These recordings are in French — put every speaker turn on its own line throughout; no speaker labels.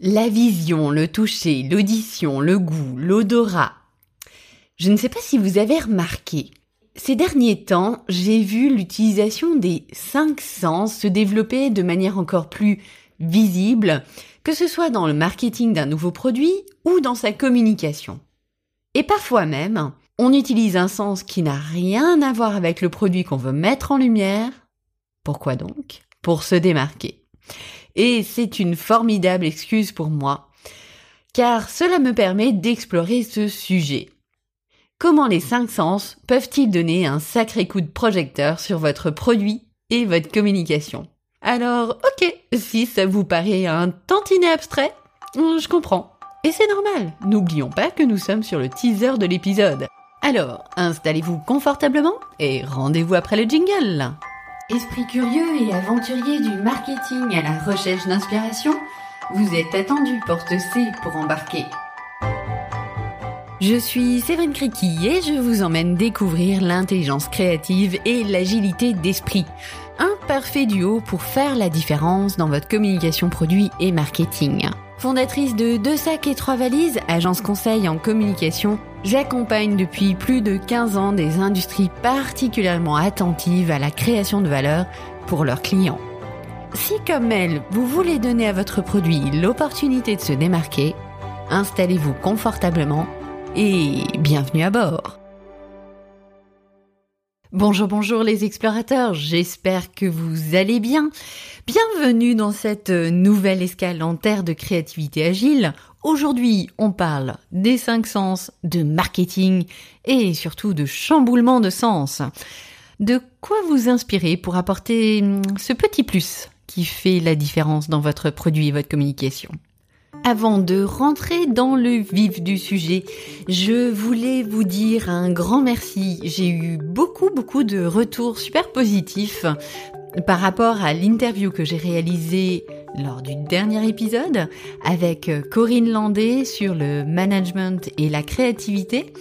La vision, le toucher, l'audition, le goût, l'odorat. Je ne sais pas si vous avez remarqué, ces derniers temps, j'ai vu l'utilisation des cinq sens se développer de manière encore plus visible, que ce soit dans le marketing d'un nouveau produit ou dans sa communication. Et parfois même, on utilise un sens qui n'a rien à voir avec le produit qu'on veut mettre en lumière. Pourquoi donc? Pour se démarquer. Et c'est une formidable excuse pour moi, car cela me permet d'explorer ce sujet. Comment les cinq sens peuvent-ils donner un sacré coup de projecteur sur votre produit et votre communication? Alors, ok, si ça vous paraît un tantinet abstrait, je comprends. Et c'est normal, n'oublions pas que nous sommes sur le teaser de l'épisode. Alors, installez-vous confortablement et rendez-vous après le jingle. Esprit curieux et aventurier du marketing à la recherche d'inspiration, vous êtes attendu porte C pour embarquer. Je suis Séverine Criqui et je vous emmène découvrir l'intelligence créative et l'agilité d'esprit. Un parfait duo pour faire la différence dans votre communication produit et marketing. Fondatrice de Deux sacs et trois valises, agence conseil en communication, j'accompagne depuis plus de 15 ans des industries particulièrement attentives à la création de valeur pour leurs clients. Si comme elle, vous voulez donner à votre produit l'opportunité de se démarquer, installez-vous confortablement et bienvenue à bord. Bonjour, bonjour les explorateurs, j'espère que vous allez bien. Bienvenue dans cette nouvelle escale en terre de créativité agile. Aujourd'hui, on parle des cinq sens, de marketing et surtout de chamboulement de sens. De quoi vous inspirer pour apporter ce petit plus qui fait la différence dans votre produit et votre communication? Avant de rentrer dans le vif du sujet, je voulais vous dire un grand merci. J'ai eu beaucoup beaucoup de retours super positifs par rapport à l'interview que j'ai réalisée lors du dernier épisode avec Corinne Landé sur le management et la créativité.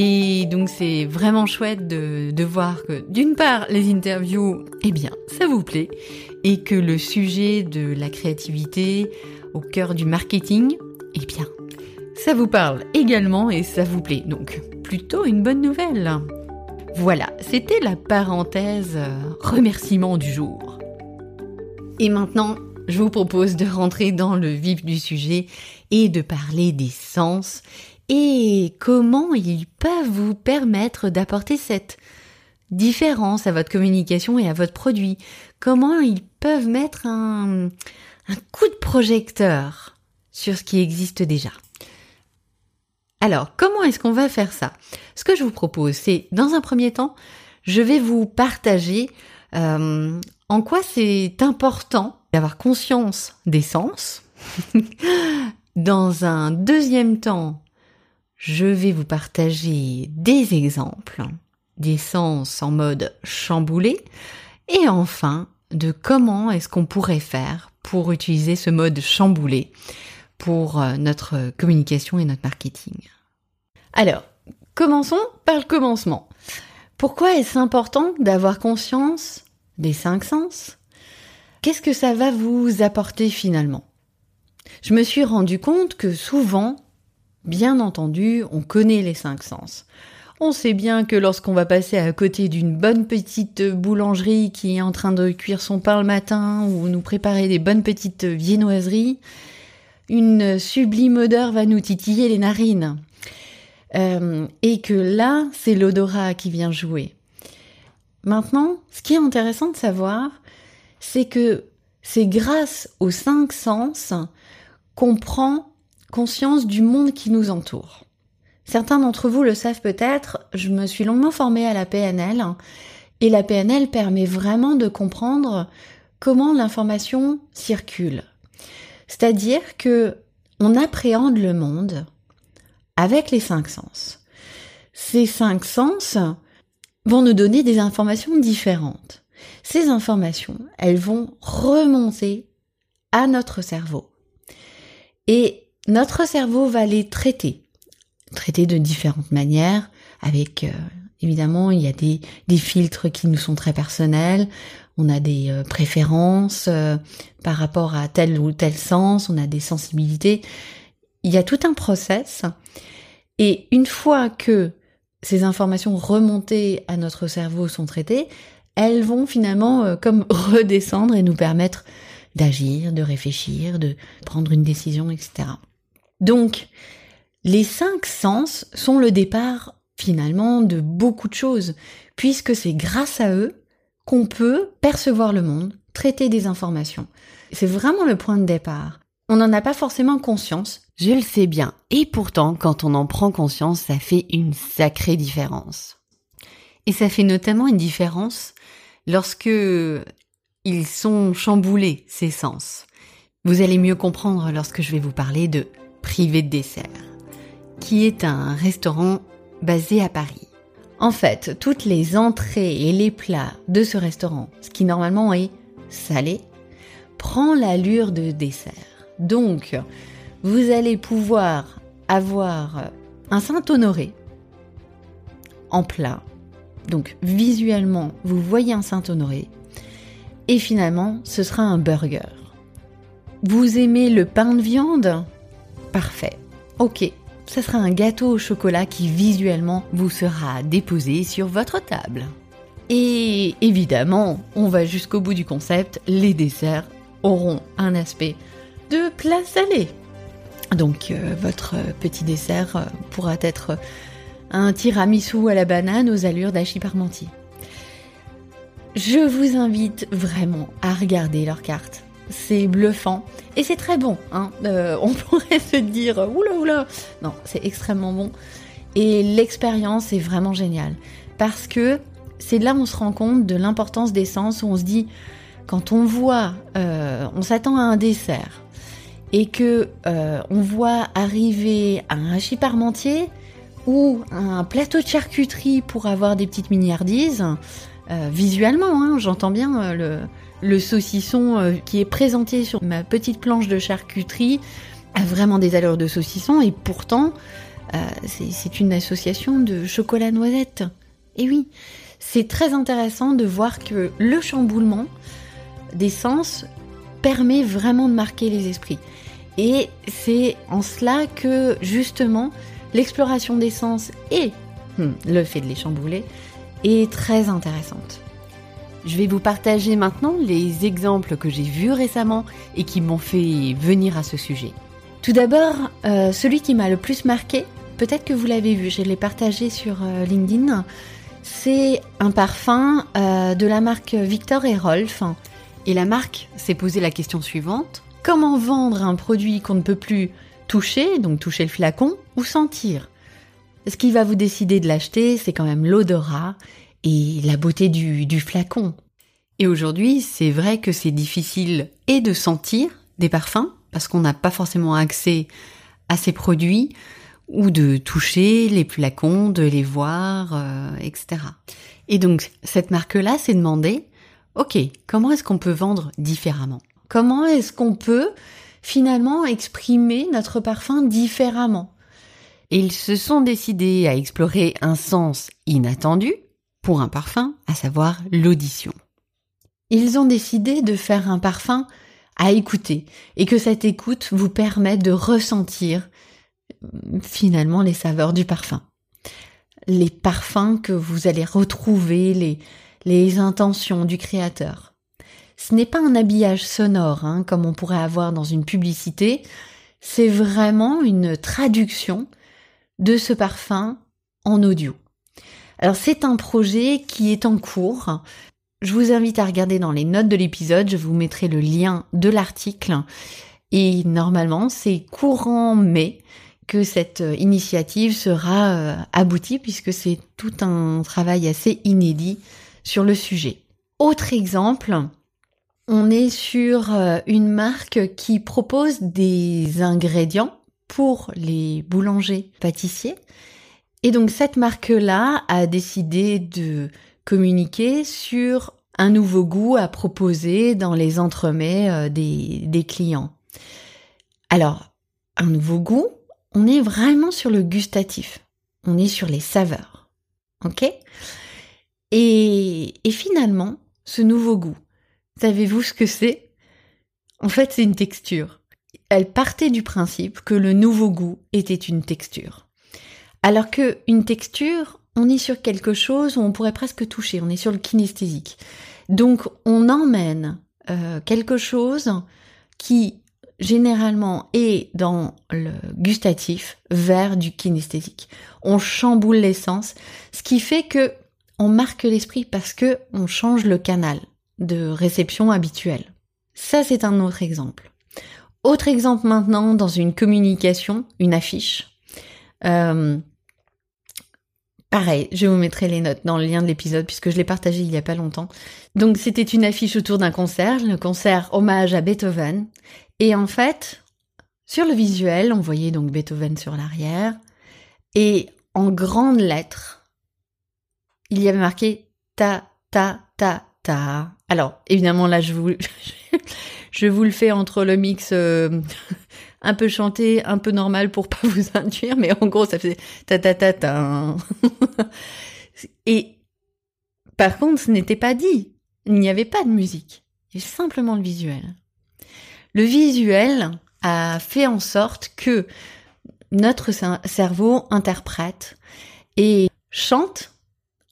Et donc c'est vraiment chouette de, voir que d'une part les interviews, eh bien ça vous plaît, et que le sujet de la créativité, au cœur du marketing, eh bien, ça vous parle également et ça vous plaît. Donc, plutôt une bonne nouvelle. Voilà, c'était la parenthèse euh, remerciement du jour. Et maintenant, je vous propose de rentrer dans le vif du sujet et de parler des sens et comment ils peuvent vous permettre d'apporter cette différence à votre communication et à votre produit? Comment ils peuvent mettre un, coup de projecteur sur ce qui existe déjà? Alors, comment est-ce qu'on va faire ça? Ce que je vous propose, c'est, dans un premier temps, je vais vous partager euh, en quoi c'est important d'avoir conscience des sens. dans un deuxième temps, je vais vous partager des exemples, des sens en mode chamboulé, et enfin, de comment est-ce qu'on pourrait faire pour utiliser ce mode chamboulé pour euh, notre communication et notre marketing. Alors, commençons par le commencement. Pourquoi est-ce important d'avoir conscience des cinq sens? Qu'est-ce que ça va vous apporter finalement? Je me suis rendu compte que souvent, bien entendu, on connaît les cinq sens. On sait bien que lorsqu'on va passer à côté d'une bonne petite boulangerie qui est en train de cuire son pain le matin ou nous préparer des bonnes petites viennoiseries, une sublime odeur va nous titiller les narines. Euh, et que là, c'est l'odorat qui vient jouer. Maintenant, ce qui est intéressant de savoir, c'est que c'est grâce aux cinq sens qu'on prend conscience du monde qui nous entoure. Certains d'entre vous le savent peut-être, je me suis longuement formée à la PNL et la PNL permet vraiment de comprendre comment l'information circule. C'est-à-dire que on appréhende le monde avec les cinq sens. Ces cinq sens vont nous donner des informations différentes. Ces informations, elles vont remonter à notre cerveau. Et notre cerveau va les traiter traiter de différentes manières avec euh, évidemment il y a des, filtres qui nous sont très personnels on a des euh, préférences euh, par rapport à tel ou tel sens, on a des sensibilités. Il y a tout un process. Et une fois que ces informations remontées à notre cerveau sont traitées, elles vont finalement comme redescendre et nous permettre d'agir, de réfléchir, de prendre une décision, etc. Donc, les cinq sens sont le départ finalement de beaucoup de choses, puisque c'est grâce à eux qu'on peut percevoir le monde, traiter des informations. C'est vraiment le point de départ. On n'en a pas forcément conscience.
Je le sais bien. Et pourtant, quand on en prend conscience, ça fait une sacrée différence.
Et ça fait notamment une différence lorsque ils sont chamboulés, ces sens. Vous allez mieux comprendre lorsque je vais vous parler de Privé de dessert, qui est un restaurant basé à Paris. En fait, toutes les entrées et les plats de ce restaurant, ce qui normalement est salé, prend l'allure de dessert. Donc, vous allez pouvoir avoir un Saint-Honoré en plat. Donc, visuellement, vous voyez un Saint-Honoré. Et finalement, ce sera un burger. Vous aimez le pain de viande? Parfait. Ok, ce sera un gâteau au chocolat qui visuellement vous sera déposé sur votre table. Et évidemment, on va jusqu'au bout du concept, les desserts auront un aspect de plat salé. Donc euh, votre petit dessert euh, pourra être un tiramisu à la banane aux allures d'Achi parmentier. Je vous invite vraiment à regarder leur carte c'est bluffant et c'est très bon. Hein. Euh, on pourrait se dire oula oula, non, c'est extrêmement bon et l'expérience est vraiment géniale parce que c'est là où on se rend compte de l'importance des sens où on se dit quand on voit, euh, on s'attend à un dessert et que euh, on voit arriver un hachis parmentier ou un plateau de charcuterie pour avoir des petites miniardises, visuellement, hein, j'entends bien le le saucisson euh, qui est présenté sur ma petite planche de charcuterie a vraiment des allures de saucisson et pourtant euh, c'est une association de chocolat noisette. Et oui, c'est très intéressant de voir que le chamboulement des sens permet vraiment de marquer les esprits. Et c'est en cela que justement l'exploration des sens et hmm, le fait de les chambouler est très intéressante.
Je vais vous partager maintenant les exemples que j'ai vus récemment et qui m'ont fait venir à ce sujet.
Tout d'abord, euh, celui qui m'a le plus marqué, peut-être que vous l'avez vu, je l'ai partagé sur euh, LinkedIn, c'est un parfum euh, de la marque Victor et Rolf.
Et la marque s'est posé la question suivante.
Comment vendre un produit qu'on ne peut plus toucher, donc toucher le flacon, ou sentir? Ce qui va vous décider de l'acheter, c'est quand même l'odorat et la beauté du, flacon.
Et aujourd'hui, c'est vrai que c'est difficile et de sentir des parfums, parce qu'on n'a pas forcément accès à ces produits, ou de toucher les flacons, de les voir, euh, etc. Et donc, cette marque-là s'est demandé, ok, comment est-ce qu'on peut vendre différemment?
Comment est-ce qu'on peut finalement exprimer notre parfum différemment?
Ils se sont décidés à explorer un sens inattendu, pour un parfum, à savoir l'audition.
Ils ont décidé de faire un parfum à écouter et que cette écoute vous permette de ressentir euh, finalement les saveurs du parfum. Les parfums que vous allez retrouver, les, les intentions du créateur. Ce n'est pas un habillage sonore hein, comme on pourrait avoir dans une publicité, c'est vraiment une traduction de ce parfum en audio. Alors c'est un projet qui est en cours. Je vous invite à regarder dans les notes de l'épisode, je vous mettrai le lien de l'article. Et normalement, c'est courant mai que cette initiative sera euh, aboutie puisque c'est tout un travail assez inédit sur le sujet. Autre exemple, on est sur euh, une marque qui propose des ingrédients pour les boulangers pâtissiers et donc cette marque-là a décidé de communiquer sur un nouveau goût à proposer dans les entremets euh, des, clients. Alors, un nouveau goût, on est vraiment sur le gustatif. On est sur les saveurs. OK? Et, et finalement, ce nouveau goût, Savez-vous ce que c'est? En fait, c'est une texture. Elle partait du principe que le nouveau goût était une texture. Alors que une texture, on est sur quelque chose où on pourrait presque toucher, on est sur le kinesthésique. Donc on emmène euh, quelque chose qui généralement est dans le gustatif vers du kinesthésique. On chamboule l'essence, ce qui fait que on marque l'esprit parce que on change le canal de réception habituel. Ça c'est un autre exemple. Autre exemple maintenant dans une communication, une affiche. Euh, pareil, je vous mettrai les notes dans le lien de l'épisode puisque je l'ai partagé il y a pas longtemps. Donc c'était une affiche autour d'un concert, le concert hommage à Beethoven. Et en fait, sur le visuel, on voyait donc Beethoven sur l'arrière et en grandes lettres, il y avait marqué ta ta ta ta. Alors évidemment là je vous je vous le fais entre le mix euh, un peu chanté, un peu normal pour pas vous induire, mais en gros, ça faisait ta ta ta ta. Et par contre, ce n'était pas dit. Il n'y avait pas de musique. Il y avait simplement le visuel. Le visuel a fait en sorte que notre cerveau interprète et chante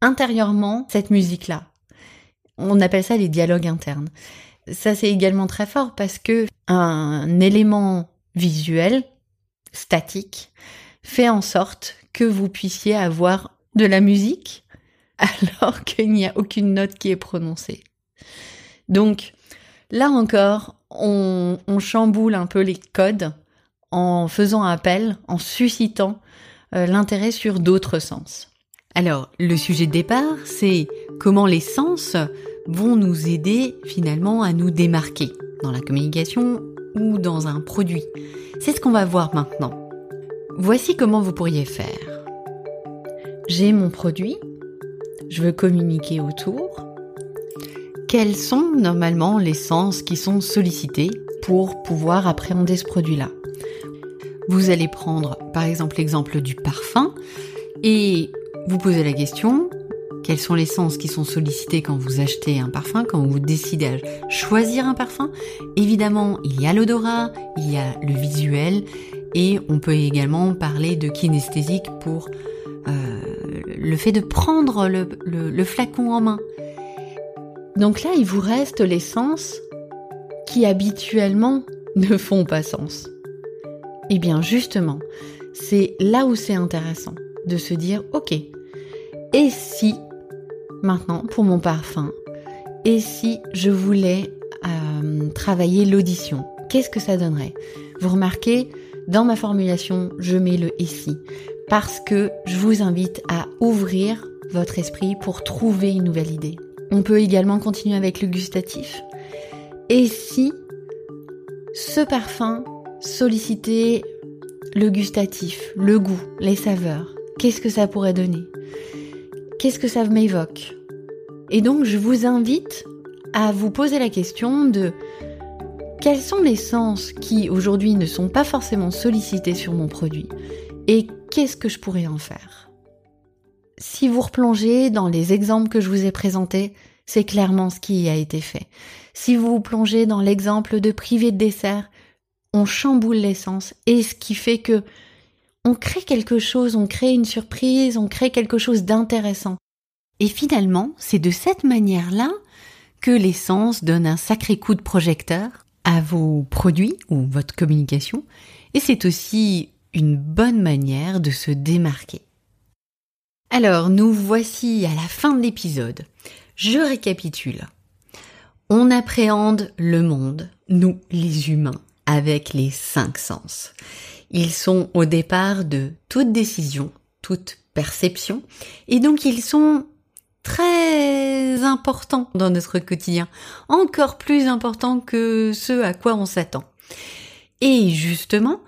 intérieurement cette musique-là. On appelle ça les dialogues internes. Ça, c'est également très fort parce que un élément visuel, statique, fait en sorte que vous puissiez avoir de la musique alors qu'il n'y a aucune note qui est prononcée. Donc, là encore, on, chamboule un peu les codes en faisant appel, en suscitant euh, l'intérêt sur d'autres sens. Alors, le sujet de départ, c'est comment les sens vont nous aider finalement à nous démarquer dans la communication ou dans un produit. C'est ce qu'on va voir maintenant. Voici comment vous pourriez faire. J'ai mon produit, je veux communiquer autour. Quels sont normalement les sens qui sont sollicités pour pouvoir appréhender ce produit-là? Vous allez prendre par exemple l'exemple du parfum et vous poser la question, quels sont les sens qui sont sollicités quand vous achetez un parfum, quand vous décidez à choisir un parfum Évidemment, il y a l'odorat, il y a le visuel, et on peut également parler de kinesthésique pour euh, le fait de prendre le, le flacon en main. Donc là, il vous reste les sens qui habituellement ne font pas sens. Eh bien justement, c'est là où c'est intéressant de se dire, ok, et si maintenant pour mon parfum. Et si je voulais euh, travailler l'audition, qu'est-ce que ça donnerait? Vous remarquez, dans ma formulation, je mets le et si parce que je vous invite à ouvrir votre esprit pour trouver une nouvelle idée. On peut également continuer avec le gustatif. Et si ce parfum sollicitait le gustatif, le goût, les saveurs, qu'est-ce que ça pourrait donner? Qu'est-ce que ça m'évoque? Et donc je vous invite à vous poser la question de quels sont les sens qui aujourd'hui ne sont pas forcément sollicités sur mon produit et qu'est-ce que je pourrais en faire? Si vous replongez dans les exemples que je vous ai présentés, c'est clairement ce qui a été fait. Si vous vous plongez dans l'exemple de privé de dessert, on chamboule l'essence et ce qui fait que on crée quelque chose, on crée une surprise, on crée quelque chose d'intéressant. Et finalement, c'est de cette manière-là que l'essence donne un sacré coup de projecteur à vos produits ou votre communication, et c'est aussi une bonne manière de se démarquer. Alors, nous voici à la fin de l'épisode. Je récapitule. On appréhende le monde, nous les humains, avec les cinq sens. Ils sont au départ de toute décision, toute perception, et donc ils sont très importants dans notre quotidien, encore plus importants que ce à quoi on s'attend. Et justement,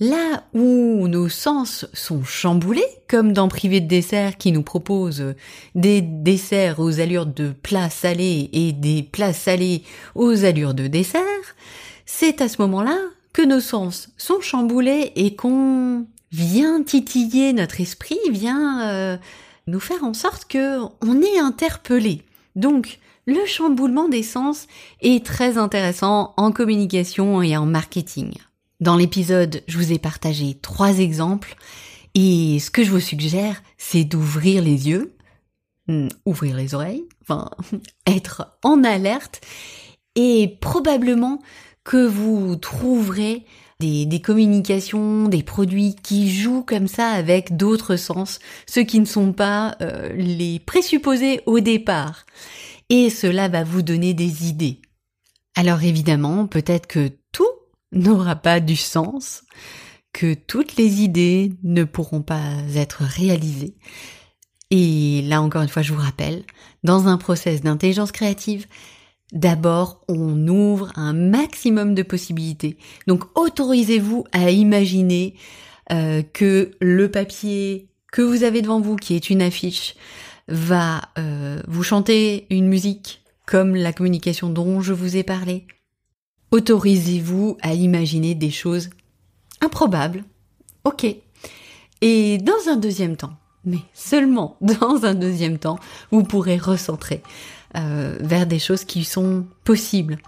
là où nos sens sont chamboulés, comme dans Privé de dessert qui nous propose des desserts aux allures de plats salés et des plats salés aux allures de dessert, c'est à ce moment-là que nos sens sont chamboulés et qu'on vient titiller notre esprit, vient euh, nous faire en sorte que on est interpellé. Donc,
le chamboulement des sens est très intéressant en communication et en marketing. Dans l'épisode, je vous ai partagé trois exemples et ce que je vous suggère, c'est d'ouvrir les yeux, hmm, ouvrir les oreilles, enfin, être en alerte et probablement que vous trouverez des, communications, des produits qui jouent comme ça avec d'autres sens, ceux qui ne sont pas euh, les présupposés au départ. Et cela va vous donner des idées. Alors évidemment, peut-être que tout n'aura pas du sens, que toutes les idées ne pourront pas être réalisées. Et là encore une fois, je vous rappelle, dans un process d'intelligence créative, D'abord, on ouvre un maximum de possibilités. Donc autorisez-vous à imaginer euh, que le papier que vous avez devant vous, qui est une affiche, va euh, vous chanter une musique comme la communication dont je vous ai parlé. Autorisez-vous à imaginer des choses improbables. Ok. Et dans un deuxième temps, mais seulement dans un deuxième temps, vous pourrez recentrer. Euh, vers des choses qui sont possibles.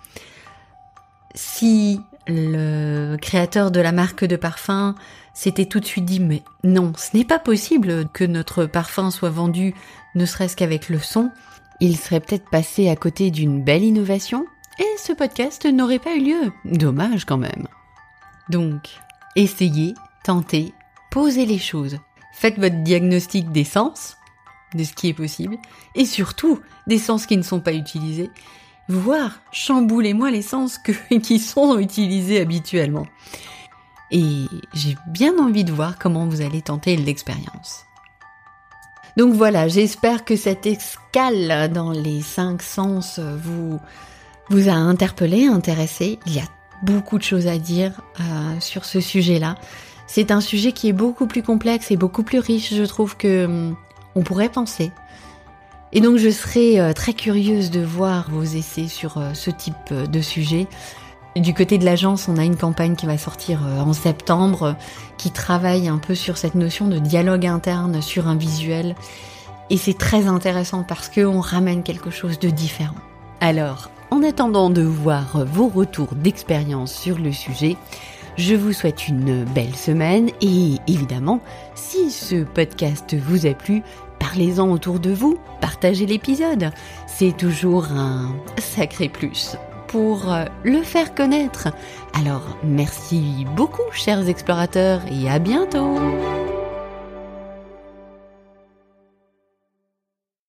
Si le créateur de la marque de parfum s'était tout de suite dit mais non, ce n'est pas possible que notre parfum soit vendu ne serait-ce qu'avec le son, il serait peut-être passé à côté d'une belle innovation et ce podcast n'aurait pas eu lieu. Dommage quand même. Donc, essayez, tentez, posez les choses. Faites votre diagnostic des sens, de ce qui est possible, et surtout des sens qui ne sont pas utilisés, voire chamboulez-moi les sens qui sont utilisés habituellement. Et j'ai bien envie de voir comment vous allez tenter l'expérience. Donc voilà, j'espère que cette escale dans les cinq sens vous, vous a interpellé, intéressé. Il y a beaucoup de choses à dire euh, sur ce sujet-là. C'est un sujet qui est beaucoup plus complexe et beaucoup plus riche, je trouve, que hum, on pourrait penser. Et donc je serais euh, très curieuse de voir vos essais sur euh, ce type euh, de sujet. Du côté de l'agence, on a une campagne qui va sortir en septembre qui travaille un peu sur cette notion de dialogue interne sur un visuel. Et c'est très intéressant parce qu'on ramène quelque chose de différent. Alors, en attendant de voir vos retours d'expérience sur le sujet, je vous souhaite une belle semaine et évidemment, si ce podcast vous a plu, parlez-en autour de vous, partagez l'épisode. C'est toujours un sacré plus pour euh, le faire connaître. Alors merci beaucoup chers explorateurs et à bientôt